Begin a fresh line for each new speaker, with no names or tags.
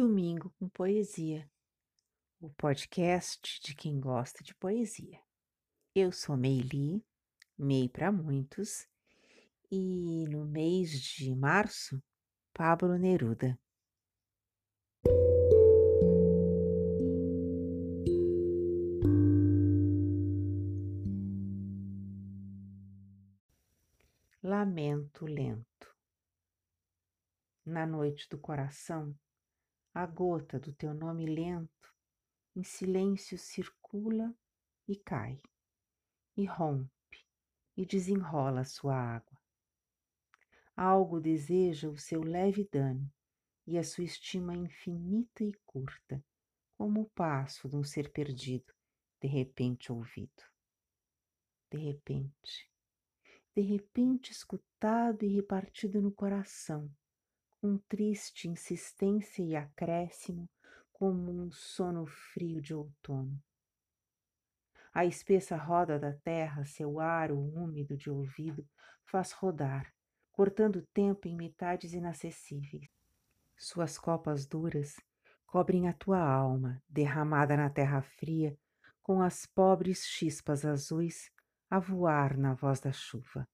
Domingo com Poesia, o podcast de quem gosta de poesia. Eu sou Meili, Mei para muitos, e no mês de março, Pablo Neruda. Lamento lento. Na noite do coração, a gota do teu nome lento, em silêncio circula e cai, e rompe, e desenrola sua água. Algo deseja o seu leve dano, e a sua estima infinita e curta, como o passo de um ser perdido, de repente ouvido. De repente, de repente escutado e repartido no coração, com triste insistência e acréscimo, como um sono frio de outono. A espessa roda da terra, seu aro úmido de ouvido, faz rodar, cortando o tempo em metades inacessíveis. Suas copas duras cobrem a tua alma, derramada na terra fria, com as pobres chispas azuis a voar na voz da chuva.